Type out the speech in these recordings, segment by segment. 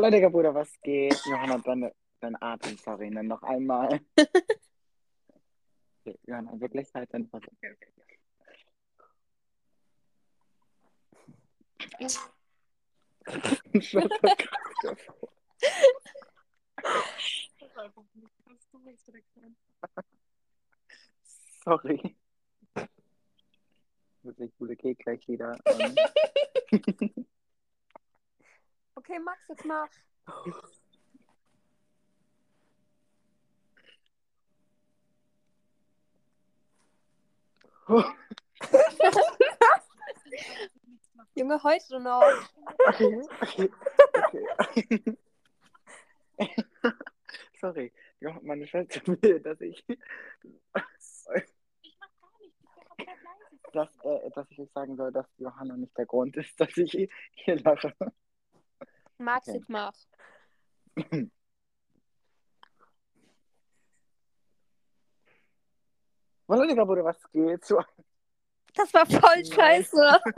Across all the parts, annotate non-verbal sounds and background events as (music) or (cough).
Wolle, Digga, Bruder, was geht? Johanna, deine, dein Atem, sorry, dann noch einmal. (laughs) Okay, Johanna, wirklich halt was. Okay, okay. Up. Sorry. Wirklich gute Kek gleich wieder. (laughs) Okay, Max, jetzt mach. (laughs) Junge, heute noch. Okay, okay, okay. (laughs) Sorry. Meine Schwester (laughs) will, dass ich. Dass, äh, dass ich euch sagen soll, dass Johanna nicht der Grund ist, dass ich hier lache. Max, Okay. jetzt mach. Wolle, Digga, Bruder, was geht? Das war voll scheiße. (laughs)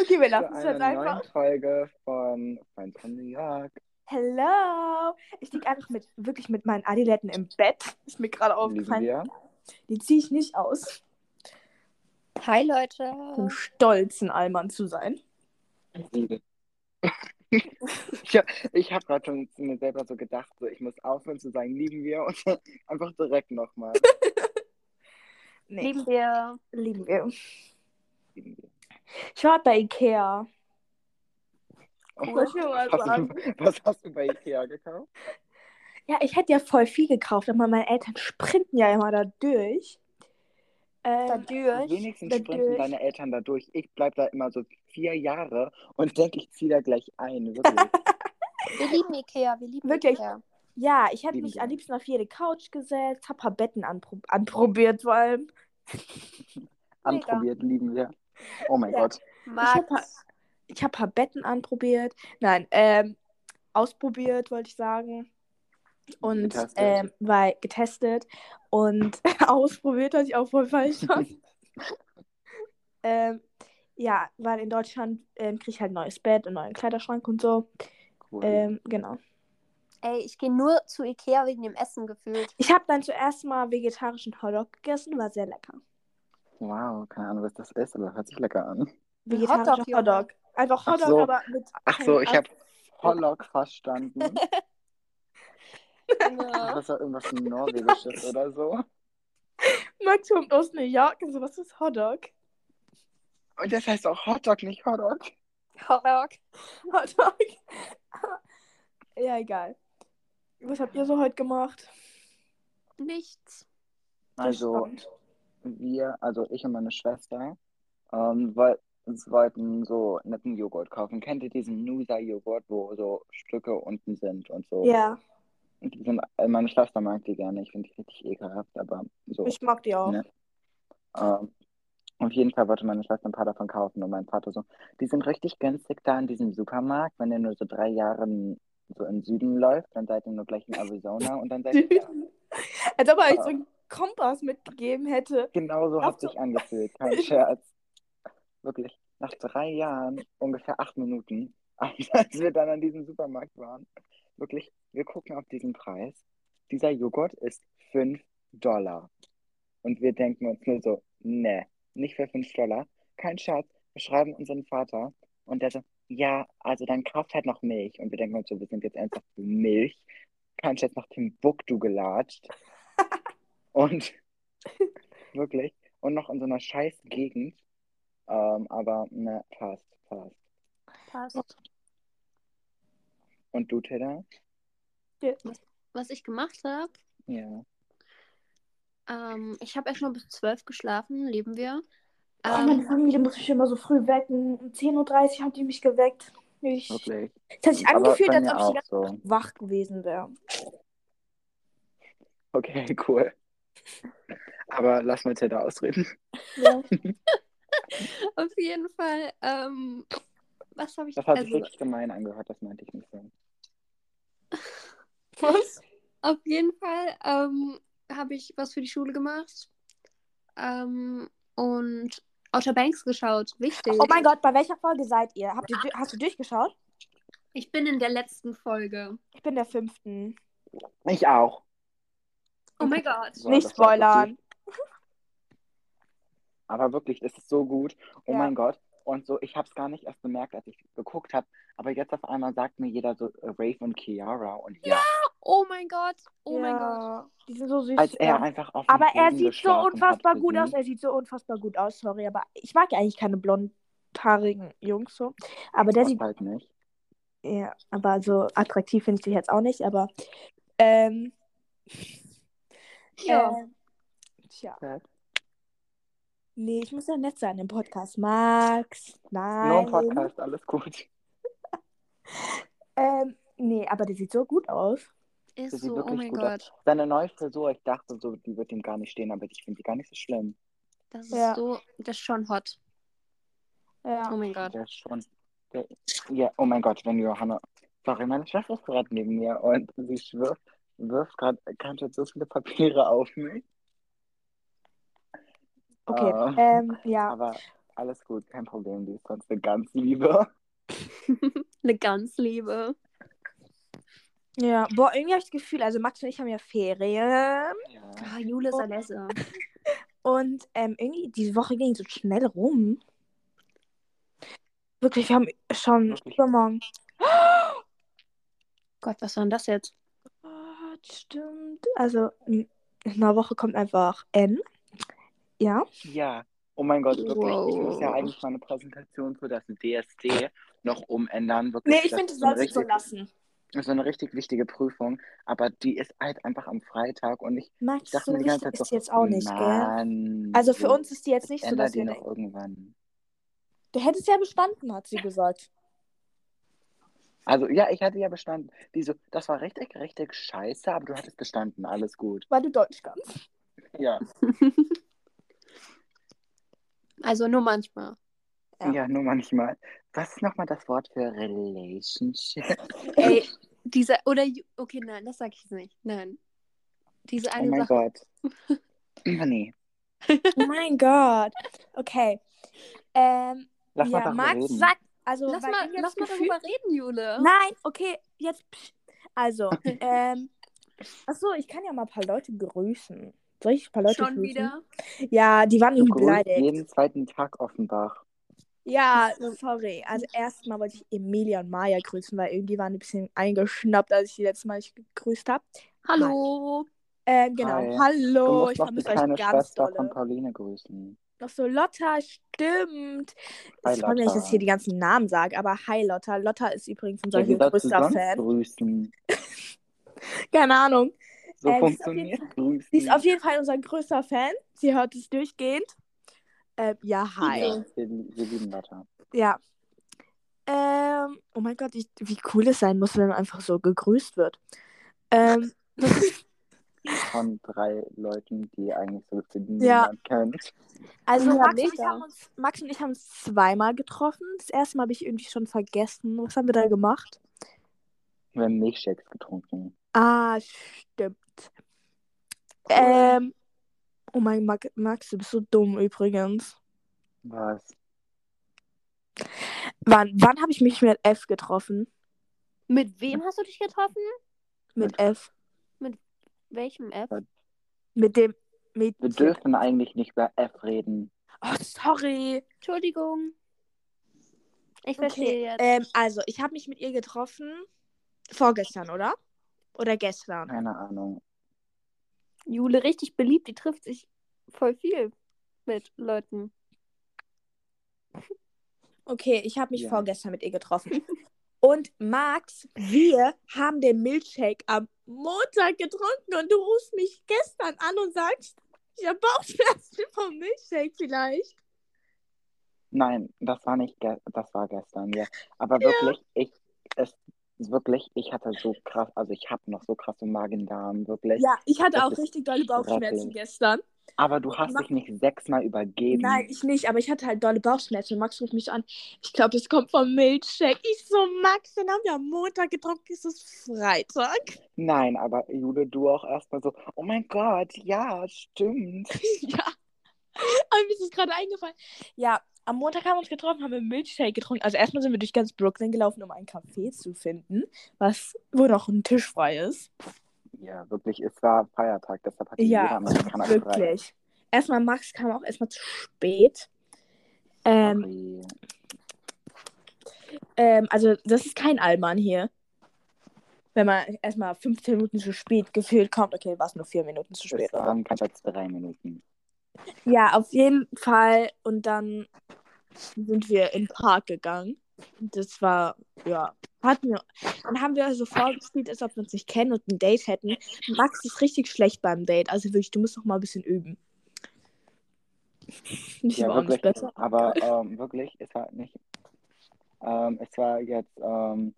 Okay, wir zu lassen es jetzt einer neuen einfach. Folge von Friends from New York. Hello! Ich liege einfach mit, wirklich mit meinen Adiletten im Bett. Ist mir gerade aufgefallen. wir. Die ziehe ich nicht aus, Hi, Leute. um stolz, ein Allmann zu sein. (laughs) Ich habe hab gerade schon zu mir selber so gedacht, so, ich muss aufhören zu sagen, lieben wir und (laughs) einfach direkt nochmal. (laughs) Nee, Lieben wir. lieben wir. Lieben wir. Ich war bei Ikea. Oh, was, hast du, was hast du bei Ikea gekauft? Ja, ich hätte ja voll viel gekauft, aber meine Eltern sprinten ja immer da durch. Ähm, Dadurch. Wenigstens dadurch- sprinten deine Eltern da durch. Ich bleib da immer so vier Jahre und denke, ich ziehe da gleich ein. Wirklich. (laughs) Wir lieben Ikea. Wir lieben Wirklich? Ikea. ja, ich hätte mich am liebsten auf jede Couch gesetzt, hab ein paar Betten anpro anprobiert, vor allem. (laughs) Anprobiert, lieben wir. Oh mein Ja. Gott. Max. Ich habe ein paar Betten anprobiert. Nein, ähm, ausprobiert, wollte ich sagen. Und Getestet. ähm, weil getestet und (laughs) ausprobiert, was ich auch voll falsch ähm, ja, weil in Deutschland ähm, kriege ich halt ein neues Bett, einen neuen Kleiderschrank und so. Cool. Ähm, genau. Ey, ich gehe nur zu Ikea wegen dem Essen gefühlt. Ich habe dann zuerst mal vegetarischen Hotdog gegessen, war sehr lecker. Wow, keine Ahnung, was das ist, aber hört sich lecker an. Vegetarischer Hotdog, Hotdog. Einfach Ach Hotdog, so. aber mit. Ach so, ich habe Hollog verstanden. Junge. (laughs) Das war irgendwas Norwegisches oder so. Max kommt aus New York und so, was ist Hotdog? Und das heißt auch Hotdog, nicht Hotdog. Hotdog. Hotdog. (laughs) ja, egal. Was habt ihr so heute gemacht? Nichts. Also, wir, also ich und meine Schwester, ähm, uns wollten so netten Joghurt kaufen. Kennt ihr diesen Nusa-Joghurt, wo so Stücke unten sind und so? Ja, Und die sind, äh, meine Schwester mag die gerne. Ich finde die richtig ekelhaft, aber so. ich mag die auch. Ne? Ähm, auf jeden Fall wollte meine Schwester ein paar davon kaufen und mein Vater so, die sind richtig günstig da in diesem Supermarkt. Wenn ihr nur so drei Jahre so im Süden läuft, dann seid ihr nur gleich in Arizona und dann seid ihr da. (laughs) Als ob er euch so einen Kompass mitgegeben hätte. Genau so hat so. sich angefühlt, kein (laughs) Scherz. Wirklich, nach drei Jahren, ungefähr acht Minuten, (laughs) als wir dann an diesem Supermarkt waren, wirklich, wir gucken auf diesen Preis. Dieser Joghurt ist 5 Dollar. Und wir denken uns nur so, ne, nicht für 5 Dollar. Kein Scherz. Wir schreiben unseren Vater und der so, ja, also dann kauft halt noch Milch. Und wir denken uns so, wir sind jetzt ernsthaft für Milch. Kein Scherz nach Timbuktu gelatscht. (laughs) Und (laughs) wirklich. Und noch in so einer scheiß Gegend. Ähm, aber ne, fast, fast. Passt. Und du, Tilda? Was ich gemacht habe, Ja. Ähm, ich habe erst mal bis 12 geschlafen, lieben wir. Oh, meine Ähm, Familie muss mich immer so früh wecken. Um 10.30 Uhr haben die mich geweckt. Ich, Wirklich. es hat sich angefühlt, als ob ich die ganze so. Nacht wach gewesen wäre. Okay, (laughs) cool. Aber lass mal Tilda ausreden. Ja. (laughs) auf jeden Fall, ähm, was habe ich, Das hat sich also, wirklich gemein angehört, das meinte ich nicht so. (laughs) Was? auf jeden Fall, ähm, habe ich was für die Schule gemacht. Ähm, und Outer Banks geschaut. Wichtig. Oh mein Gott, bei welcher Folge seid ihr? Habt ihr du- hast du durchgeschaut? Ich bin in der letzten Folge. Ich bin der fünften. Ich auch. Oh mein Gott. So, Nicht spoilern. (laughs) Aber wirklich, es ist so gut. Oh Ja. mein Gott. Und so, ich habe es gar nicht erst bemerkt, als ich geguckt habe. Aber jetzt auf einmal sagt mir jeder so äh, Rafe und Kiara. Und ja, Oh mein Gott. Oh mein Gott. Ja, Die sind so süß. als er ja. einfach auf Aber er sieht so unfassbar gut aus. Er sieht so unfassbar gut aus, sorry. Aber ich mag eigentlich keine blondhaarigen Jungs so. Aber der Das sieht, halt nicht. ja, aber so attraktiv finde ich sich jetzt auch nicht. Aber, ähm, Ja. ähm, tja. Ja. Nee, ich muss ja nett sein im Podcast. Max, nein. Nur ein Podcast, alles gut. (laughs) Ähm, nee, aber der sieht so gut aus. Ist Das sieht so, oh wirklich mein gut Gott. aus. Seine neue Frisur, ich dachte so, die wird ihm gar nicht stehen, aber ich finde die gar nicht so schlimm. Das ist Ja. so, das ist schon hot. Ja. Oh mein Gott. Der ist schon. Der, ja, oh mein Gott, wenn Johanna. Sorry, meine Schwester ist gerade neben mir und sie schwirft, wirft gerade ganz so viele Papiere auf mich. Okay, Ähm, ähm, ja. Aber alles gut, kein Problem. Die ist sonst eine ganz liebe. (laughs) Eine ganz liebe. Ja, boah, irgendwie habe ich das Gefühl, also Max und ich haben ja Ferien Ja. Ah, Jule Salesse. (laughs) und ähm, irgendwie diese Woche ging so schnell rum. Wirklich, wir haben schon Wirklich? übermorgen. (gasps) Gott, was war denn das jetzt? Oh, stimmt. Also in einer Woche kommt einfach N. Ja. Ja. Oh mein Gott, wirklich. Ich muss ja Wow. eigentlich meine Präsentation für das DSD noch umändern. Wirklich. Nee, ich Das finde, du ist sollst es so lassen. Das ist eine richtig wichtige Prüfung, aber die ist halt einfach am Freitag und ich, Max, ich dachte so mir die ganze Zeit ist so, jetzt auch nicht, gell? Mann, Also für so, uns ist die jetzt nicht so, ändert dass die wir noch irgendwann. Du hättest ja bestanden, hat sie gesagt. Also ja, ich hatte ja bestanden. Die so, das war richtig, richtig scheiße, aber du hattest bestanden, alles gut. Weil du Deutsch kannst. Ja, (laughs) Also nur manchmal. Ja. ja, nur manchmal. Was ist nochmal das Wort für Relationship? Ey, (laughs) diese, oder, okay, nein, das sag ich nicht. Nein. Diese Oh eine mein Sache. Gott. (laughs) nee, Oh mein Gott. Okay. Ähm, lass mal ja, darüber Max reden. sagt, also Lass mal, lass mal Gefühl- darüber reden, Jule. Nein, okay, jetzt. Also, ähm, achso, ich kann ja mal ein paar Leute grüßen. Soll ich ein paar Leute Schon grüßen? wieder. Ja, die waren irgendwie beleidigt. jeden zweiten Tag Offenbach. Ja, sorry. Also erstmal wollte ich Emilia und Maya grüßen, weil irgendwie waren die ein bisschen eingeschnappt, als ich die letzte Mal nicht gegrüßt habe. Hallo. Ähm, genau. Hi. Hallo, ich vermisse euch ganz Schwester von dolle. Pauline grüßen. Noch so Lotta, stimmt. Hi, Ich freue mich, dass ich hier die ganzen Namen sage, aber hi Lotta. Lotta ist übrigens unser Ja, wie sollst du größter sonst Fan. grüßen? (laughs) Keine Ahnung. So Äh, sie ist funktioniert Grüßen. Sie ist auf jeden Fall unser größter Fan. Sie hört es durchgehend. Ähm, ja, hi. Ja, wir, wir lieben Lotta. Ja. Ähm, oh mein Gott, ich, wie cool es sein muss, wenn man einfach so gegrüßt wird. Ähm, (laughs) Von drei Leuten, die eigentlich so für die Ja. niemand kennt. also Ja, Max und, ich mega. haben uns, Max und ich haben uns zweimal getroffen. Das erste Mal habe ich irgendwie schon vergessen. Was haben wir da gemacht? Wir haben Milchshakes getrunken. Ah, stimmt. Ähm, oh mein Max, Max, du bist so dumm übrigens. Was? Wann, wann habe ich mich mit F getroffen? Mit wem hast du dich getroffen? Mit Mit- F. Welchem App? Mit dem Wir Mädchen. dürfen eigentlich nicht über F reden. Oh, sorry. Entschuldigung. Ich verstehe jetzt. Ähm, also, ich habe mich mit ihr getroffen. Vorgestern, oder? Oder gestern? Keine Ahnung. Jule richtig beliebt, die trifft sich voll viel mit Leuten. Okay, ich habe mich Ja. vorgestern mit ihr getroffen. Und Max, wir haben den Milchshake am Montag getrunken und du rufst mich gestern an und sagst, ich habe Bauchschmerzen vom Milchshake vielleicht. Nein, das war nicht, ge das war gestern, ja. Aber wirklich, ich, es wirklich, ich hatte so krass, also ich habe noch so krasse Magen-Darm, wirklich. Ja, ich hatte Das auch richtig dolle Bauchschmerzen gestern. Aber du hast Ma- dich nicht sechsmal übergeben. Nein, ich nicht, aber ich hatte halt dolle Bauchschmerzen. Max ruft mich an. Ich glaube, das kommt vom Milchshake. Ich so, Max, den haben wir am Montag getrunken, ist es Freitag. Nein, aber Jule, du auch erstmal so, oh mein Gott, ja, stimmt. (laughs) ja. Aber mir ist es gerade eingefallen. Ja, am Montag haben wir uns getroffen, haben einen Milchshake getrunken. Also erstmal sind wir durch ganz Brooklyn gelaufen, um ein Café zu finden, was, wo noch ein Tisch frei ist. Ja, wirklich, es war Feiertag, deshalb hatte Ja, jeder Amerikaner frei. Wirklich. Erstmal, Max kam auch erstmal zu spät. Ähm, ähm, also, das ist kein Allmann hier. Wenn man erstmal 15 Minuten zu spät gefühlt kommt. Okay, war es nur 4 Minuten zu spät. oder? waren keine drei Minuten. Ja, auf jeden Fall. Und dann sind wir in den Park gegangen. Das war, ja, hatten wir. Dann haben wir so vorgespielt, als ob wir uns nicht kennen und ein Date hätten. Max ist richtig schlecht beim Date. Also wirklich, du musst noch mal ein bisschen üben. Nicht Ja, aber auch nicht wirklich. besser. Aber ähm, wirklich, es war nicht. Ähm, es war jetzt, ähm,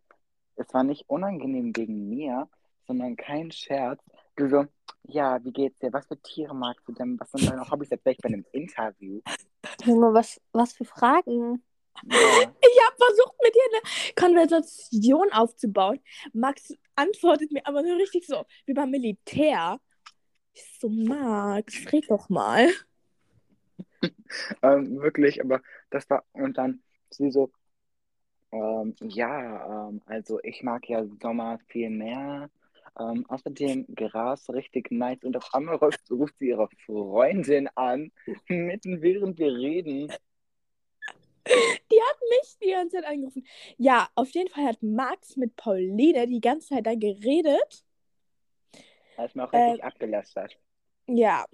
es war nicht unangenehm gegen mir, sondern kein Scherz. Du so, ja, wie geht's dir? Was für Tiere magst du denn? Was sind deine Hobbys? Jetzt wäre ich bei einem Interview. Junge, was, was für Fragen? Ja, Ich habe versucht, mit dir eine Konversation aufzubauen. Max antwortet mir aber so richtig so, wie beim Militär. Ich so, Max, red doch mal. (laughs) ähm, wirklich, aber das war, und dann sie so, ähm, ja, ähm, also ich mag ja Sommer viel mehr. Ähm, außerdem Gras richtig nice. Und auf einmal ruft, ruft sie ihre Freundin an, mitten während wir reden. Mich die ganze Zeit angerufen. Ja, auf jeden Fall hat Max mit Pauline die ganze Zeit da geredet. Da ist mir auch Äh, richtig abgelästert. Ja.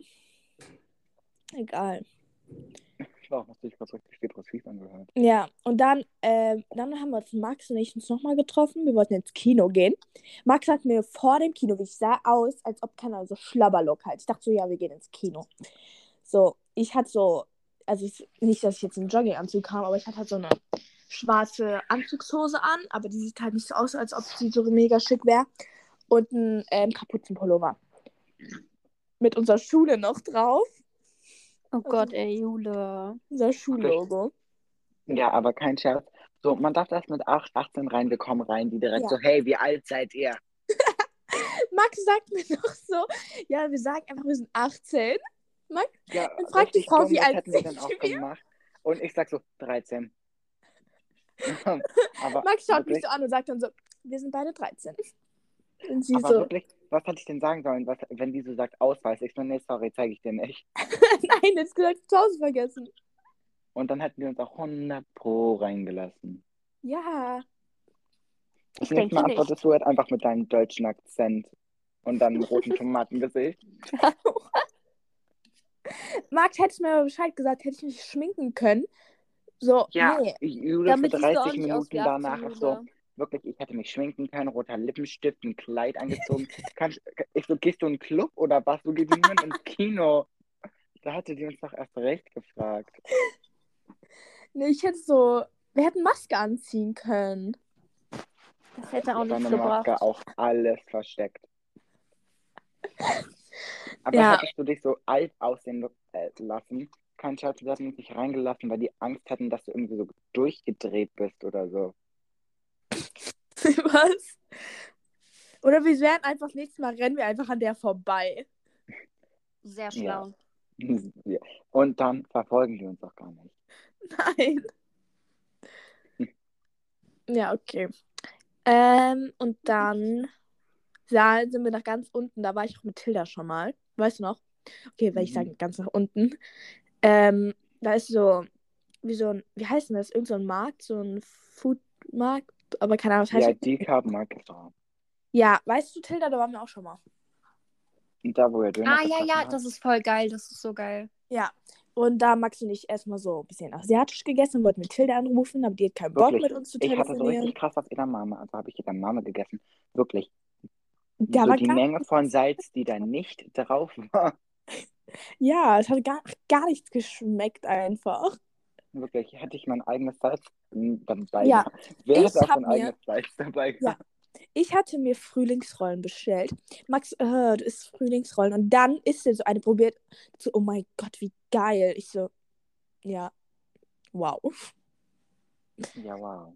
Egal. Ich war auch noch sich was richtig depressiv angehört. Ja, und dann, ähm, dann haben wir uns Max und ich uns nochmal getroffen. Wir wollten ins Kino gehen. Max hat mir vor dem Kino, wie ich sah, aus, als ob keiner so Schlabberlock halt. Ich dachte so, ja, wir gehen ins Kino. So, ich hatte so, also ich, nicht, dass ich jetzt einen Jogginganzug kam, aber ich hatte halt so eine schwarze Anzugshose an, aber die sieht halt nicht so aus, als ob sie so mega schick wäre. Und ein ähm, Kapuzenpullover. Mit unserer Schule noch drauf. Oh Gott, ey, Jule. Unser Schullogo. Ja, aber kein Scherz. So, man darf erst mit 8, 18 rein, wir kommen rein, die direkt Ja. so, hey, wie alt seid ihr? (laughs) Max sagt mir noch so, ja, wir sagen einfach, wir sind 18. Ja, Dann fragt die richtig Frau, dumm, wie das alt hätten wir dann sind auch wir? gemacht. Und ich sag so, 13. (laughs) (laughs) aber Max schaut mich wirklich, so an und sagt dann so, wir sind beide 13. Und sie aber so, wirklich, was hatte ich denn sagen sollen, was, wenn die so sagt, Ausweis? Ich so, nee, sorry, zeige ich dir nicht. (laughs) nein, jetzt gesagt, zu Hause vergessen. Und dann hätten die uns auch 100 pro reingelassen. Ja. Ich denke Mal nicht. antwortest du halt einfach mit deinem deutschen Akzent und deinem roten Tomatengesicht. (laughs) Max hätte mir aber Bescheid gesagt, hätte ich mich schminken können. So, Ja, nee. Jule für Damit siehst du auch 30 nicht aus wie Minuten 18, danach auch so. Wirklich, ich hätte mich schminken können, roter Lippenstift, ein Kleid angezogen. Kann, ich- so, gehst du in einen Club oder was? Du gehst niemand ins Kino. Da hatte die uns doch erst recht gefragt. Nee, ich hätte so, wir hätten Maske anziehen können. Das hätte auch nichts Deine Maske gebracht. auch alles versteckt. Aber Ja. hättest du dich so alt aussehen äh, lassen, kein Scherz, wir hätten uns nicht reingelassen, weil die Angst hatten, dass du irgendwie so durchgedreht bist oder so. (laughs) Was? Oder wir werden einfach nächstes Mal rennen wir einfach an der vorbei. Sehr Ja. schlau. (laughs) Ja. Und dann verfolgen die uns auch gar nicht. Nein. (laughs) Ja, okay. Ähm, und dann da sind wir nach ganz unten. Da war ich auch mit Tilda schon mal. Weißt du noch? Okay, weil ich Mhm. sage ganz nach unten. Ähm, da ist so, wie so ein, wie heißt denn das? Irgend so ein Markt, so ein Foodmarkt, aber keine Ahnung, was heißt Ja, das? die Carb Market da. Ja, weißt du, Tilda, da waren wir auch schon mal. Und da, wo ihr Döner Ah, ja, ja, habt. das ist voll geil. Das ist so geil. Ja. Und da Max und ich erstmal so ein bisschen asiatisch gegessen, wollten mit Tilda anrufen, aber die hat keinen Bock Wirklich, mit uns zu Ich hatte so telefonieren. richtig krass auf Edamame, also habe ich Edamame gegessen. Wirklich. Da so war die Menge von Salz, die da nicht drauf war. ja, es hat gar, gar nichts geschmeckt einfach. Wirklich, hätte ich mein eigenes Salz dabei Ja. Wer hätte auch ein eigenes Salz dabei Ja. Ich hatte mir Frühlingsrollen bestellt. Max, äh, du isst Frühlingsrollen. Und dann ist er so eine probiert. So, oh mein Gott, wie geil. Ich so, ja, wow. Ja, wow.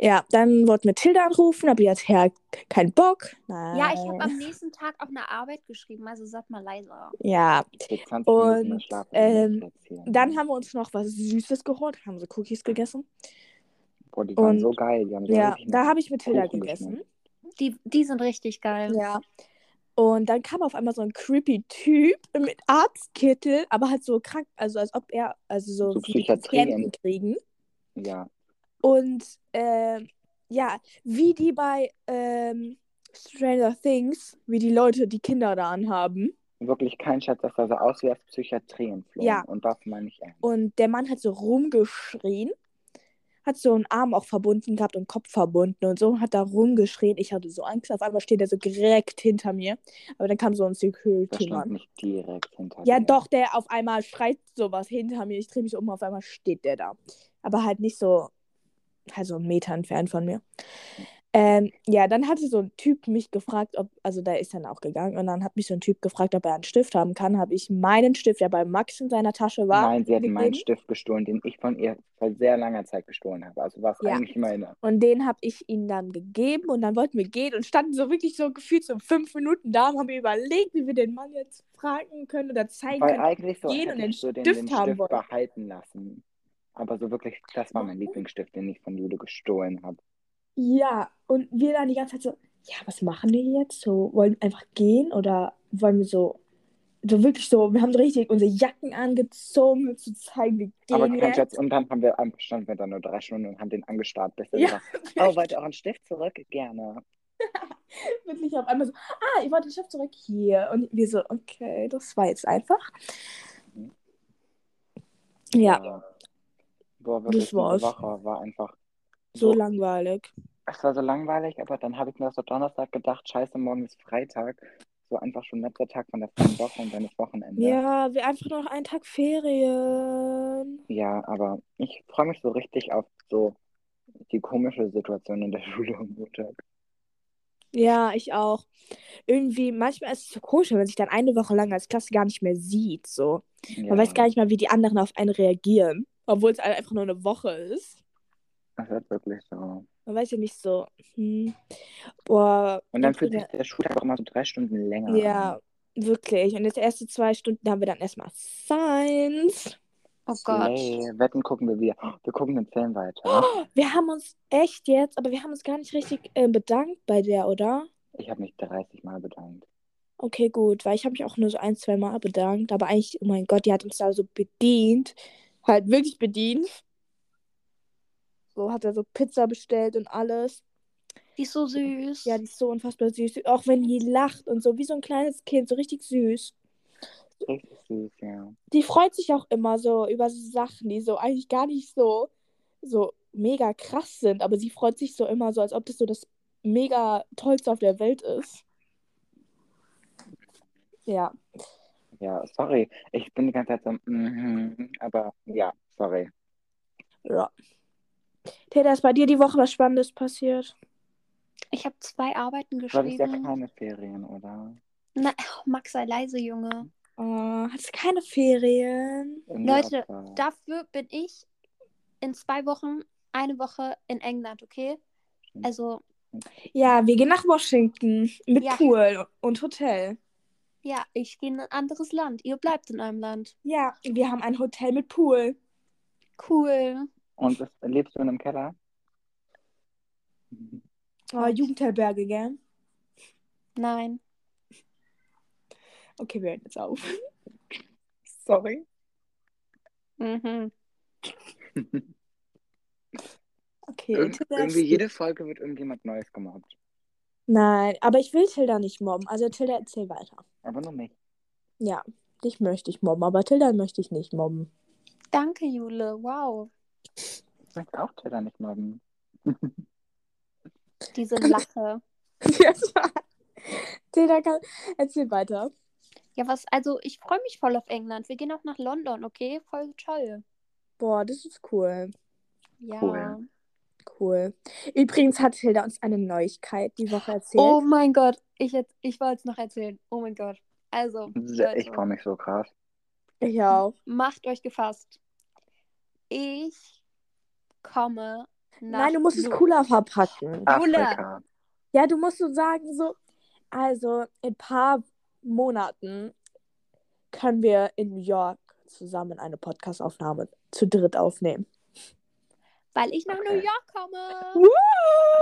Ja, dann wurde mir Tilda anrufen, aber jetzt her kein Bock. Nein. Ja, ich habe am nächsten Tag auch eine Arbeit geschrieben, also sag mal leiser. Ja, Ich will 20 Minuten mehr Und, ähm, dann haben wir uns noch was Süßes geholt, haben so Cookies gegessen. Boah, die waren und- so geil. Die haben so Ja, da habe ich mit Tilda Kuchen gegessen. Die, die sind richtig geil. Ja. Und dann kam auf einmal so ein creepy Typ mit Arztkittel, aber halt so krank, also als ob er, also so, So die. Patienten kriegen. Ja, Und ähm, ja, wie die bei ähm, Stranger Things, wie die Leute die Kinder da anhaben. wirklich kein Scherz. Das sah so aus wie aus Psychiatrien flogen. Ja. Und das meine ich ernst. Und der Mann hat so rumgeschrien, hat so einen Arm auch verbunden gehabt und Kopf verbunden und so, hat da rumgeschrien. Ich hatte so Angst. Auf einmal steht er so direkt hinter mir. Aber dann kam so ein Security-Mann. nicht direkt hinter Ja, dir. doch, der auf einmal schreit sowas hinter mir. Ich drehe mich um, auf einmal steht der da. Aber halt nicht so, halt so einen Meter entfernt von mir. Ähm, ja, dann hatte so ein Typ mich gefragt, ob, also da ist dann auch gegangen und dann hat mich so ein Typ gefragt, ob er einen Stift haben kann. Habe ich meinen Stift, der bei Max in seiner Tasche war, Nein, sie hat meinen. Stift gestohlen, den ich von ihr vor sehr langer Zeit gestohlen habe. Also war es Ja. eigentlich meine. Und den habe ich ihnen dann gegeben und dann wollten wir gehen und standen so wirklich so gefühlt so fünf Minuten da und haben überlegt, wie wir den Mann jetzt fragen können oder zeigen Weil können. eigentlich so gehen und den so den, Stift den haben Stift wollen. behalten lassen. Aber so wirklich, das war mein Lieblingsstift, den ich von Jude gestohlen habe. Ja, und wir dann die ganze Zeit so, ja, was machen wir jetzt? So, wollen wir einfach gehen oder wollen wir so, so wirklich so, wir haben so richtig unsere Jacken angezogen, um zu zeigen, wir gehen Aber jetzt. Und dann haben wir einfach standen wir da nur drei Stunden und haben den angestarrt, bis er Ja. gesagt oh, wollt ihr euren Stift zurück? Gerne. (laughs) Wirklich auf einmal so, ah, ihr wollt den Stift zurück hier. Und wir so, okay, das war jetzt einfach. Mhm. Ja, Boah, wirklich, Das war's. Woche war einfach so so, langweilig. es war so langweilig, aber dann habe ich mir so Donnerstag gedacht, scheiße, morgen ist Freitag. So einfach schon letzter Tag von der freien Woche und dann ist Wochenende. Ja, wir einfach noch einen Tag Ferien. Ja, aber ich freue mich so richtig auf so die komische Situation in der (laughs) Schule am Montag. Ja, ich auch. Irgendwie, manchmal ist es so komisch, wenn man sich dann eine Woche lang als Klasse gar nicht mehr sieht. So. Ja, Man weiß gar nicht mal, wie die anderen auf einen reagieren. Obwohl es einfach nur eine Woche ist. das wird wirklich so. Man weiß ja nicht so, hm, boah, Und dann fühlt sich der Schultag auch immer so drei Stunden länger ja, an. wirklich. Und jetzt erste zwei Stunden haben wir dann erstmal Science. Oh Gott. Slay. Wetten gucken wir wieder. Oh, Wir gucken den Film weiter. Wir haben uns echt jetzt, aber wir haben uns gar nicht richtig äh, bedankt bei der, oder? Ich habe mich 30 Mal bedankt. Okay, gut, weil ich habe mich auch nur so ein, zwei Mal bedankt. Aber eigentlich, oh mein Gott, die hat uns da so bedient. Halt wirklich bedient. So hat er so Pizza bestellt und alles. Die ist so süß. Ja, die ist so unfassbar süß. Auch wenn die lacht und so, wie so ein kleines Kind, so richtig süß. Richtig süß, ja. Die freut sich auch immer so über so Sachen, die so eigentlich gar nicht so, so mega krass sind. Aber sie freut sich so immer so, als ob das so das mega tollste auf der Welt ist. Ja. Ja, sorry. Ich bin die ganze Zeit so, mhm, aber ja, sorry. Ja. Täter, ist bei dir die Woche was Spannendes passiert? Ich habe zwei Arbeiten Du hattest ja geschrieben. keine Ferien, oder? Na, oh, Max, sei leise, Junge. Oh, hast du keine Ferien? Irgendwie Leute. Dafür bin ich in zwei Wochen eine Woche in England, okay? Also, Ja, wir gehen nach Washington mit Ja. Pool und Hotel. Ja, ich gehe in ein anderes Land. Ihr bleibt in einem Land. Ja, wir haben ein Hotel mit Pool. Cool. Und ist, lebst du in einem Keller? Oh, Jugendherberge, gell? Nein. Okay, wir hören jetzt auf. (laughs) Sorry. Mhm. (laughs) Okay, Ir irgendwie jede Folge wird irgendjemand Neues gemobbt. Nein, aber ich will Tilda nicht mobben. Also Tilda, erzähl weiter. Aber nur mich. Ja, dich möchte ich mobben, aber Tilda möchte ich nicht mobben. Danke, Jule. Wow. Ich möchte auch Taylor nicht mobben. (laughs) Diese Lache. (laughs) Tilda, kann... erzähl weiter. Ja, was, also ich freue mich voll auf England. Wir gehen auch nach London, okay? Voll toll. Boah, das ist cool. Ja. Cool. Cool. Übrigens hat Tilda uns eine Neuigkeit die Woche erzählt. Oh mein Gott. Ich, jetzt, ich wollte es noch erzählen. Oh mein Gott. Also, Ich Leute, freue mich so krass. Ich auch. macht euch gefasst. Ich komme nach Nein, du musst es Nu- cooler verpacken. Afrika. Ja, du musst so sagen, so, also in ein paar Monaten können wir in New York zusammen eine Podcastaufnahme zu dritt aufnehmen. Weil ich nach Okay. New York komme.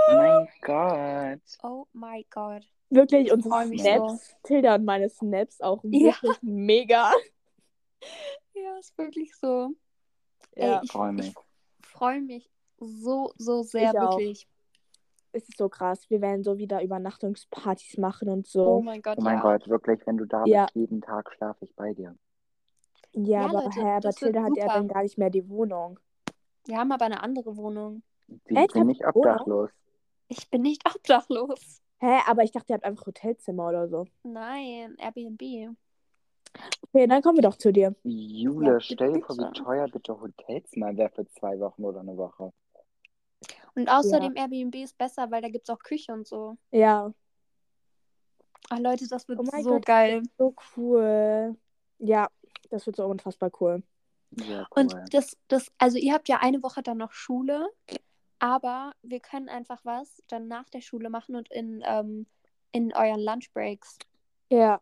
Oh mein Gott. Oh my God. Wirklich, unsere Snaps, Tilda und meine Snaps auch Ja. wirklich mega. (laughs) Ja, ist wirklich so. Ja, Ey, ich, freu ich mich. freue mich so, so sehr, Ich auch. wirklich. es ist so krass. Wir werden so wieder Übernachtungspartys machen und Oh so. mein Gott, Oh mein ja. Gott, wirklich, wenn du da Ja. bist, jeden Tag schlafe ich bei dir. Ja, Ja, aber, Leute, hä, aber Tilda hat ja dann gar nicht mehr die Wohnung. Wir haben aber eine andere Wohnung. Sie Echt? bin nicht obdachlos. Ich bin nicht (laughs) obdachlos. Hä, aber ich dachte, ihr habt einfach Hotelzimmer oder so. Nein, Airbnb. Okay, dann kommen wir doch zu dir. Jule, Ja, stell dir vor, wie teuer bitte Hotelzimmer wäre für zwei Wochen oder eine Woche. Und außerdem Airbnb ist besser, weil da gibt es auch Küche und so. Ja, Ah, Leute, das wird Oh mein so Gott. geil. so cool. Ja, das wird so unfassbar cool. Cool. Und das, das, also ihr habt ja eine Woche dann noch Schule, aber wir können einfach was dann nach der Schule machen und in, ähm, in euren Lunchbreaks. Ja.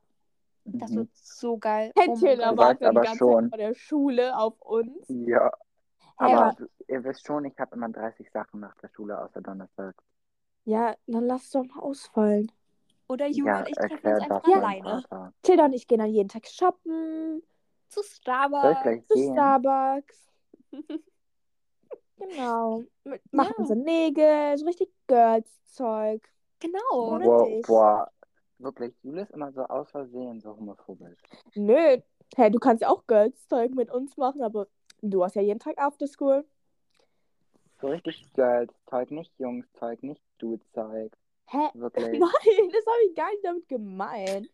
Das Mhm. wird so geil. Hey, Oh wartet die aber ganze schon. Zeit vor der Schule auf uns. Ja, aber du- ihr wisst schon, ich habe immer 30 Sachen nach der Schule, außer Donnerstag. ja, dann lass doch mal ausfallen. Oder Jule Ja, und ich treffen erklär uns einfach alleine. Vater. Tilda und ich gehen dann jeden Tag shoppen, Zu Starbucks. zu? Starbucks. (laughs) Genau. Mit- Machen Ja. unsere Nägel, so richtig Girls-Zeug. Genau. Ohne Boah, wirklich, Jule ist immer so aus Versehen so homophobisch. Nö. Hey, du kannst ja auch Girls-Zeug mit uns machen, aber du hast ja jeden Tag After School. So richtig Girls-Zeug, nicht Jungs-Zeug, nicht Du-Zeug. Hä? Wirklich. (laughs) Nein, das habe ich gar nicht damit gemeint.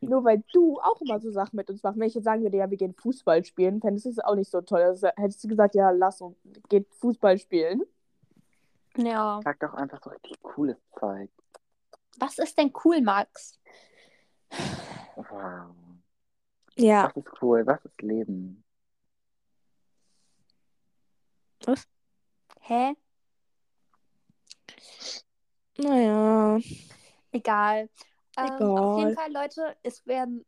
Nur weil du auch immer so Sachen mit uns machst. Wenn ich jetzt sagen würde, ja, wir gehen Fußball spielen, fändest du es auch nicht so toll. Also hättest du gesagt, ja, lass uns, geht Fußball spielen. Ja. Sag doch einfach so richtig cooles Zeug. Was ist denn cool, Max? Wow. Ja. Was ist cool? Was ist Leben? Hä? Naja. Egal. Ähm, auf Egal. jeden Fall, Leute, es werden,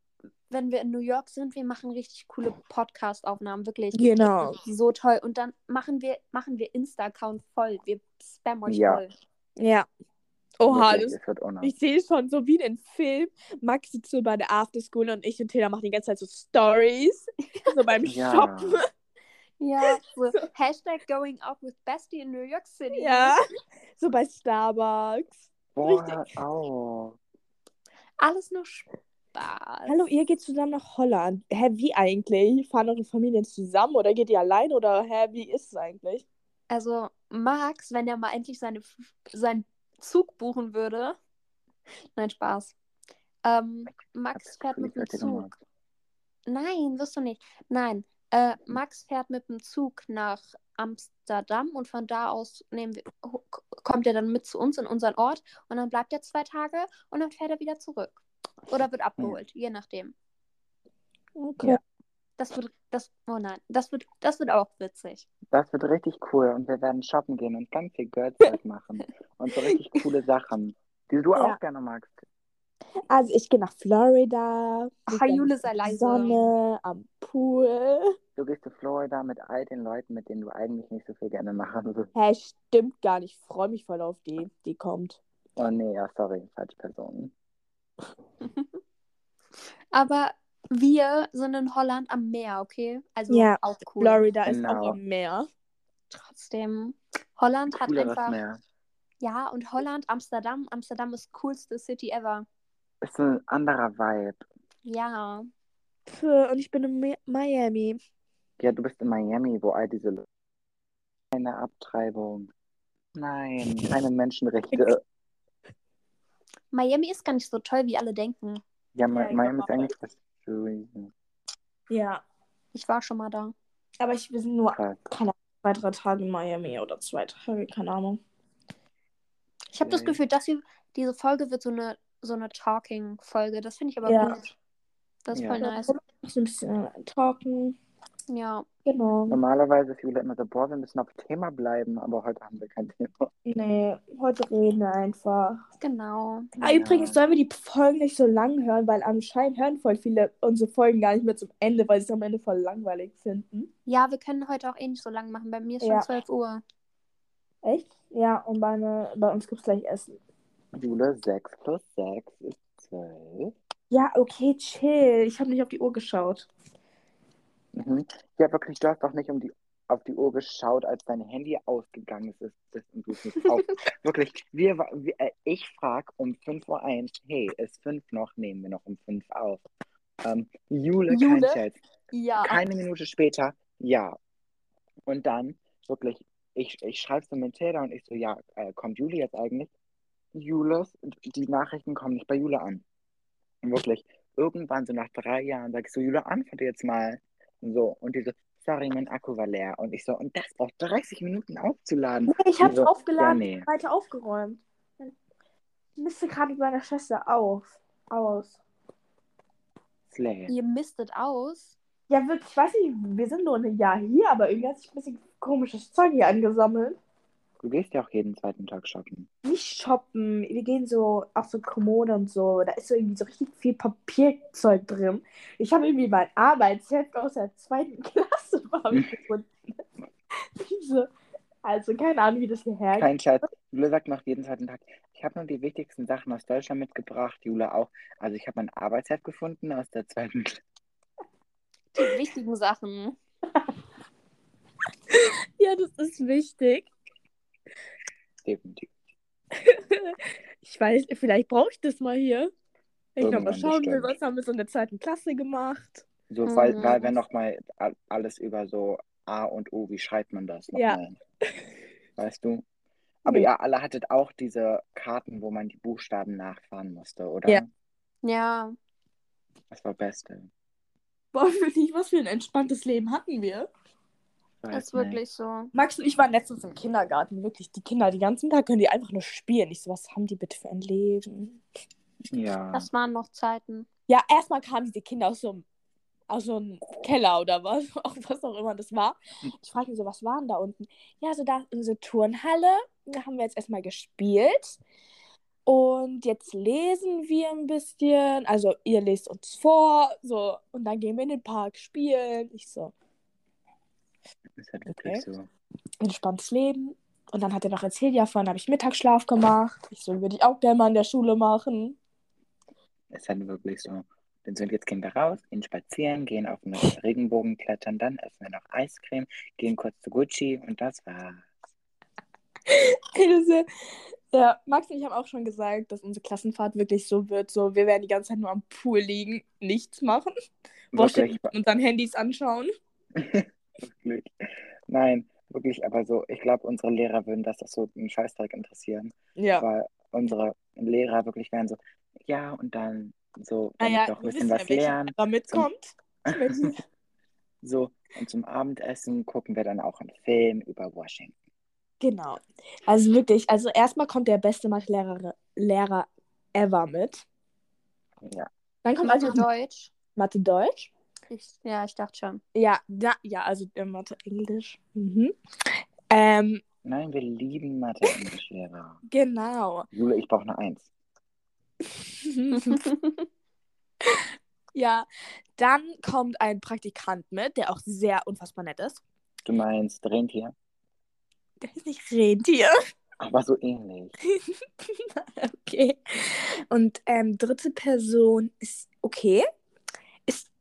wenn wir in New York sind, wir machen richtig coole Podcast-Aufnahmen, wirklich. Genau. So toll. Und dann machen wir, machen wir Insta-Account voll. Wir spammen euch Ja. voll. Ja. Oha, das, es ich sehe schon so wie in einem Film. Max sitzt so bei der Afterschool und ich und Taylor machen die ganze Zeit so Stories. (laughs) So beim Ja. Shoppen. Ja, (laughs) so Hashtag going out with Bestie in New York City. Ja. So bei Starbucks. Boah, Richtig. auf. Alles nur Spaß. Hallo, ihr geht zusammen nach Holland. Hä, wie eigentlich? Fahren eure Familien zusammen oder geht ihr allein oder hä, wie ist es eigentlich? Also, Max, wenn er mal endlich seine, seinen Zug buchen würde. Nein, Spaß. Ähm, Max fährt mit dem Zug. Nein, wirst du nicht. Nein, äh, Max fährt mit dem Zug nach Amsterdam und von da aus nehmen wir, ho- kommt er dann mit zu uns in unseren Ort und dann bleibt er zwei Tage und dann fährt er wieder zurück. Oder wird abgeholt, je nachdem. Okay. Ja. Das wird, das, oh nein, das wird, das wird auch witzig. Das wird richtig cool und wir werden shoppen gehen und ganz viel Girl-Zeug (laughs) machen. Und so richtig coole Sachen, die du Ja. auch gerne magst. Also ich gehe nach Florida. Ach, Jule, sei der leise. Sonne, am Pool. Du gehst zu Florida mit all den Leuten, mit denen du eigentlich nicht so viel gerne machen würdest. Hä, stimmt gar nicht. Ich freue mich voll auf die, die kommt. Oh nee, ja, sorry, falsche Person. (laughs) Aber wir sind in Holland am Meer, okay? Also Ja, auch cool. Florida ist Genau. auch am Meer. Trotzdem. Holland hat einfach. Meer. Ja, und Holland, Amsterdam. Amsterdam ist coolste City ever. Ist ein anderer Vibe. Ja. Und ich bin in Mi- Miami. Ja, du bist in Miami, wo all diese Leute. Keine Abtreibung. Nein, (laughs) keine Menschenrechte. (laughs) Miami ist gar nicht so toll, wie alle denken. Ja, Ja, Mi- ich Miami ist eigentlich was schön. Ja. Ich war schon mal da. Aber ich bin nur Krass. keine zwei, drei Tage in Miami oder zwei Tage, keine Ahnung. Ich habe das Okay. Gefühl, dass hier, diese Folge wird so eine, so eine Talking-Folge. Das finde ich aber Ja. gut. Das ist Ja. voll nice. So ein bisschen talken. Ja. Genau. Normalerweise ist Jule immer so, boah, wir müssen auf Thema bleiben, aber heute haben wir kein Thema. Nee, heute reden wir einfach. Genau. Ah, übrigens sollen wir die Folgen nicht so lang hören, weil anscheinend hören voll viele unsere Folgen gar nicht mehr zum Ende, weil sie es am Ende voll langweilig finden. Ja, wir können heute auch eh nicht so lang machen. Bei mir ist schon Ja. 12 Uhr. Echt? Ja, und bei, ne, bei uns gibt es gleich Essen. Jule, 6 plus 6 ist 12. Ja, okay, chill. Ich habe nicht auf die Uhr geschaut. Mhm. Ja, wirklich, du hast doch nicht um die, auf die Uhr geschaut, als dein Handy ausgegangen ist. Das, und du es nicht auf. (laughs) wirklich, wir, wir, äh, ich frage um 5.01 Uhr, hey, ist 5 noch? Nehmen wir noch um 5 auf. Ähm, Jule, Jule? kein. Ja. Keine Minute später, ja. Und dann, wirklich, ich, ich schreibe so mit Taylor und ich so, ja, äh, kommt Jule jetzt eigentlich? Jules, die Nachrichten kommen nicht bei Jule an. Und wirklich, irgendwann so nach drei Jahren sag ich so, Jule, antworte jetzt mal. So, und die so, sorry, mein Akku war leer. Und ich so, und das braucht 30 Minuten aufzuladen. Nee, ich habe es So, aufgeladen, ja, nee. weiter aufgeräumt. Ich misste gerade mit meiner Schwester auf. Aus. Slay. Ihr mistet aus. Ja, wirklich, ich weiß nicht, wir sind nur ein Jahr hier, aber irgendwie hat sich ein bisschen komisches Zeug hier angesammelt. Du gehst ja auch jeden zweiten Tag shoppen. Nicht shoppen, wir gehen so auf so Kommode und so. Da ist so irgendwie so richtig viel Papierzeug drin. Ich habe irgendwie mein Arbeitsheft aus der zweiten (laughs) Klasse gefunden. (laughs) so, also keine Ahnung, wie das hierher Kein Chat. Jule sagt noch jeden zweiten Tag, ich habe nur die wichtigsten Sachen aus Deutschland mitgebracht. Jule auch. Also ich habe mein Arbeitsheft gefunden aus der zweiten Klasse. Die wichtigen Sachen. (laughs) Ja, das ist wichtig. Definitiv. (laughs) Ich weiß, vielleicht brauche ich das mal hier. Wenn ich nochmal schauen will, was haben wir so in der zweiten Klasse gemacht. So, weil, Mhm. weil wir nochmal alles über so A und O, wie schreibt man das Ja. nochmal? Weißt du? Aber Nee. ihr alle hattet auch diese Karten, wo man die Buchstaben nachfahren musste, oder? Ja. Ja. Das war Beste. Boah, wirklich, was für ein entspanntes Leben hatten wir. Ich weiß Ist wirklich so. Max und ich waren letztens im Kindergarten. Wirklich, die Kinder, den ganzen Tag können die einfach nur spielen. Ich so, was haben die bitte für ein Leben? Ja. Das waren noch Zeiten. Ja, erstmal kamen diese Kinder aus so einem, aus so einem Keller oder was, (laughs) auch was auch immer das war. Ich frage mich so, was waren da unten? Ja, so da so Turnhalle. Da haben wir jetzt erstmal gespielt. Und jetzt lesen wir ein bisschen. Also ihr lest uns vor. So, und dann gehen wir in den Park spielen. Ich so, Ist halt wirklich so. entspanntes Leben. Und dann hat er noch erzählt, ja, vorhin habe ich Mittagsschlaf gemacht. Ich so, würde ich auch gerne mal in der Schule machen. Ist halt wirklich so. Dann sind jetzt Kinder raus, gehen spazieren, gehen auf einen Regenbogen klettern, dann essen wir noch Eiscreme, gehen kurz zu Gucci und das war's. Das (laughs) ist ja, Max und ich haben auch schon gesagt, dass unsere Klassenfahrt wirklich so wird, so wir werden die ganze Zeit nur am Pool liegen, nichts machen, waschen und dann Handys anschauen. (laughs) wirklich. Nein, wirklich, aber so, ich glaube, unsere Lehrer würden das doch so einen Scheißdreck interessieren. Ja. weil unsere Lehrer wirklich wären so, ja, und dann so, wenn Naja, ich doch ein wir bisschen was lernen, Lehrer mitkommt. (laughs) So, und zum Abendessen gucken wir dann auch einen Film über Washington. genau. Also wirklich, also erstmal kommt der beste Mathelehrer Lehrer ever mit. Ja, Dann kommt Mathe also Deutsch. Mathe Deutsch. Ich, ja, ich dachte schon. Ja, da, ja, also äh, Mathe Englisch. Mhm. Ähm, nein, wir lieben Mathe-Englischlehrer. (laughs) genau. Jule, ich brauche eine Eins. (laughs) ja, dann kommt ein Praktikant mit, der auch sehr unfassbar nett ist. Du meinst Rentier? Der ist nicht Rentier. Aber so ähnlich. (laughs) okay. Und ähm, dritte Person ist okay.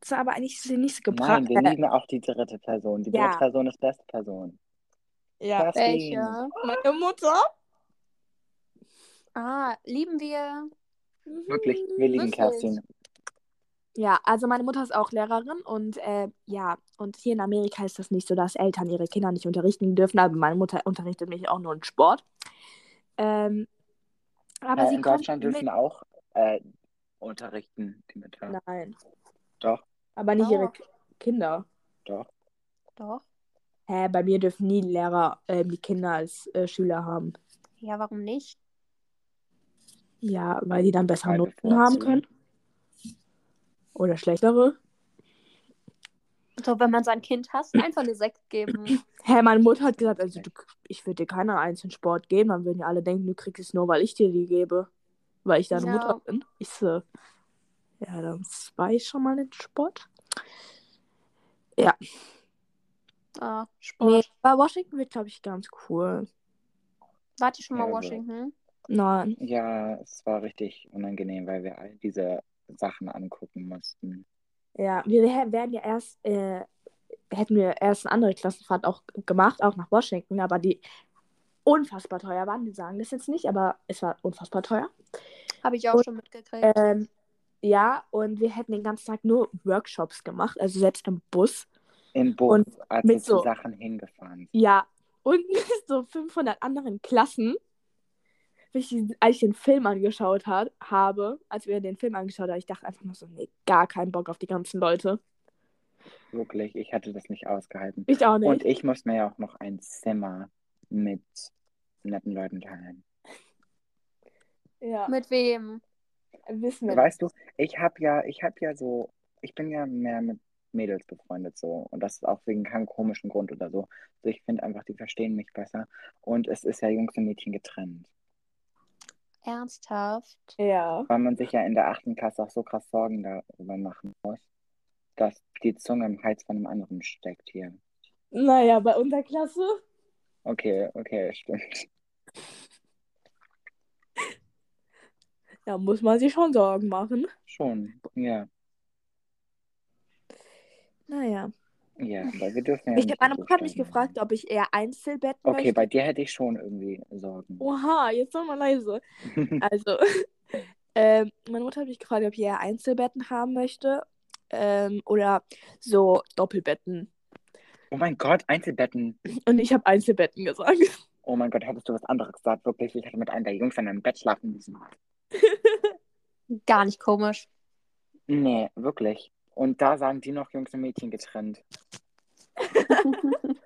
Ist zwar aber eigentlich nicht so gebracht. Nein, wir lieben auch die dritte Person. Die Ja. dritte Person ist beste Person. ja. Kerstin. Welche? Meine Mutter. Ah, lieben wir. Wirklich, wir lieben Wirklich? Kerstin. Ja, also meine Mutter ist auch Lehrerin und äh, ja, und hier in Amerika ist das nicht so, dass Eltern ihre Kinder nicht unterrichten dürfen, aber meine Mutter unterrichtet mich auch nur in Sport. Ähm, aber Äh, sie in Deutschland mit... dürfen auch äh, unterrichten die Mütter. Nein, Doch, aber nicht Doch. ihre K- Kinder. doch. Doch. Hä, bei mir dürfen nie Lehrer ähm, die Kinder als äh, Schüler haben. Ja, warum nicht? Ja, weil die dann bessere Weil Noten bevorzugen. haben können. Oder schlechtere. So, wenn man sein Kind hasst, einfach eine Sekt geben. (clears throat) Hä, meine Mutter hat gesagt, also du, ich würde dir keiner einzelnen Sport geben, dann würden ja alle denken, du kriegst es nur, weil ich dir die gebe. Weil ich deine Ja. Mutter bin. Ich so, ja, dann war ich schon mal den Sport. Ah, Nee, Sport. bei Washington wird, glaube ich, ganz cool. Wart ihr schon mal Ja, aber- Washington? Nein. Ja, es war richtig unangenehm, weil wir all diese Sachen angucken mussten. Ja, wir wären ja erst, äh, hätten wir erst eine andere Klassenfahrt auch gemacht, auch nach Washington, aber die unfassbar teuer waren. Die sagen das jetzt nicht, aber es war unfassbar teuer. Habe ich auch Und, schon mitgekriegt. Ähm, ja, und wir hätten den ganzen Tag nur Workshops gemacht, also selbst im Bus. Im Bus, Und als mit wir zu so- Sachen hingefahren sind. Ja, und (laughs) mit so 500 anderen Klassen, wie ich als ich den Film angeschaut hat, habe, als wir den Film angeschaut haben, ich dachte einfach nur so, nee, gar keinen Bock auf die ganzen Leute. Wirklich, ich hatte das nicht ausgehalten. Ich auch nicht. Und ich muss mir ja auch noch ein Zimmer mit netten Leuten teilen. ja, Mit wem? Wissen wir. Weißt du, ich habe ja, ich habe ja so, ich bin ja mehr mit Mädels befreundet so und das ist auch wegen keinem komischen Grund oder so. Also ich finde einfach, die verstehen mich besser und es ist ja Jungs und Mädchen getrennt, Ernsthaft? Ja. weil man sich ja in der achten Klasse auch so krass Sorgen darüber machen muss, dass die Zunge im Hals von einem anderen steckt hier. Naja, bei unserer Klasse. Okay, okay, stimmt. Da muss man sich schon Sorgen machen. Schon, ja, Naja. ja, weil wir dürfen ja Ich, nicht meine Mutter hat mich gefragt, ob ich eher Einzelbetten Okay, möchte. bei dir hätte ich schon irgendwie Sorgen. Oha, jetzt noch mal leise. (laughs) Also, (laughs) ähm, meine Mutter hat mich gefragt, ob ich eher Einzelbetten haben möchte ähm, oder so Doppelbetten. Oh mein Gott, Einzelbetten. Und ich habe Einzelbetten gesagt. Oh mein Gott, hättest du was anderes gesagt? Wirklich, ich hätte mit einem der Jungs in einem Bett schlafen müssen. (laughs) Gar nicht komisch. Nee, wirklich. Und da sagen die noch Jungs und Mädchen getrennt. (laughs)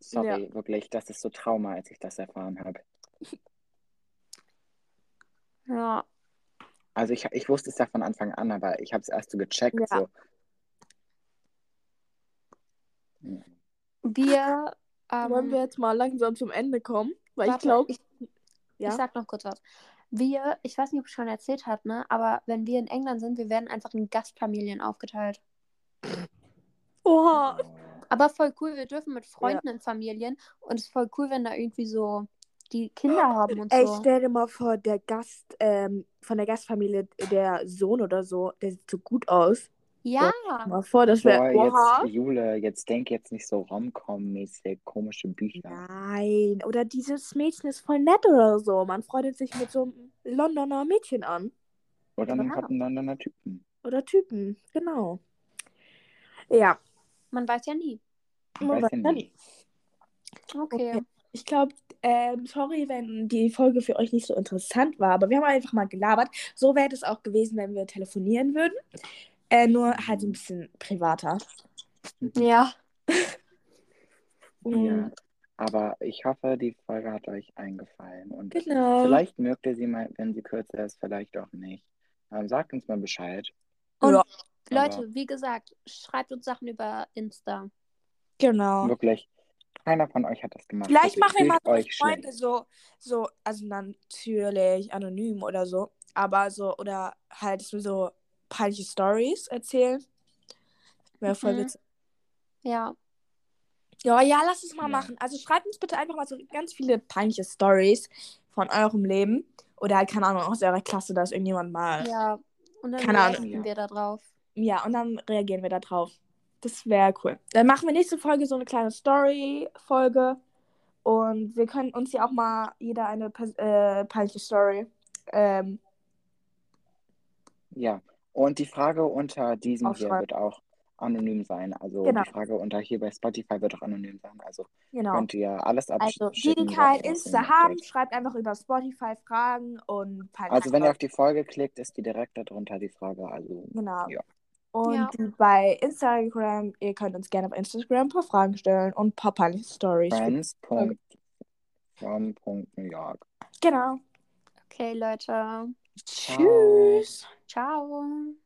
Sorry, wirklich, das ist so Trauma, als ich das erfahren habe. ja. Also ich, ich wusste es ja von Anfang an, aber ich habe es erst so gecheckt. Ja. So. Ja. Wir. Ähm, Wollen wir jetzt mal langsam zum Ende kommen? Weil warte, ich glaube, ich, ja. ich sag noch kurz was. Wir, ich weiß nicht, ob ich schon erzählt habe, ne? Aber wenn wir in England sind, wir werden einfach in Gastfamilien aufgeteilt. Oha. Aber voll cool, wir dürfen mit Freunden in Familien und es ist voll cool, wenn da irgendwie so die Kinder haben und Ey, so. stell dir mal vor, der Gast ähm, von der Gastfamilie, der Sohn oder so, der sieht so gut aus. Ja, Mal vor, das wäre. Jetzt, Jule, jetzt denk jetzt nicht so Rom-Com-mäßig komische Bücher. Nein, oder dieses Mädchen ist voll nett oder so. Man freundet sich mit so einem Londoner Mädchen an. Oder einem Ja. Hottenlandener Typen. Oder Typen, genau. Ja, man weiß ja nie. Man weiß ja nie. Okay. Okay. ich glaube, ähm, sorry, wenn die Folge für euch nicht so interessant war, aber wir haben einfach mal gelabert. So wäre es auch gewesen, wenn wir telefonieren würden. Äh, nur halt so ein bisschen privater. Ja. (laughs) Ja, Mhm. aber ich hoffe, die Folge hat euch eingefallen. Und Genau. vielleicht mögt ihr sie mal, wenn sie kürzer ist, vielleicht auch nicht. Ähm, sagt uns mal Bescheid. Und Ja. Leute, wie gesagt, schreibt uns Sachen über Insta. Genau. Wirklich, keiner von euch hat das gemacht. Vielleicht Bitte machen wir mal euch Freunde so, so, also natürlich anonym oder so, aber so, oder halt, so peinliche Stories erzählen. Wäre voll Mhm. witzig. Ja. Ja, ja, lass es mal Ja. machen. Also schreibt uns bitte einfach mal so ganz viele peinliche Stories von eurem Leben. Oder halt, keine Ahnung, aus eurer Klasse, dass irgendjemand mal. Ja, Ja. Und dann reagieren Ja. wir da drauf. und dann reagieren wir da drauf. Das wäre cool. Dann machen wir nächste Folge so eine kleine Story-Folge. Und wir können uns ja auch mal jeder eine äh, peinliche Story. Ähm, Ja, und die Frage unter diesem hier wird auch anonym sein. Also Genau. die Frage unter hier bei Spotify wird auch anonym sein. Also genau. könnt ihr alles Also, abschicken. die, die was- kein Insta haben, schreibt einfach über Spotify Fragen und Also wenn ihr auf die Folge klickt, ist die direkt darunter die Frage. Also Genau. Ja. Und Ja. die bei Instagram, ihr könnt uns gerne auf Instagram ein paar Fragen stellen und ein paar peinliche Stories. friends.from.newyork. Genau. Okay, Leute. Tschüss. Ciao.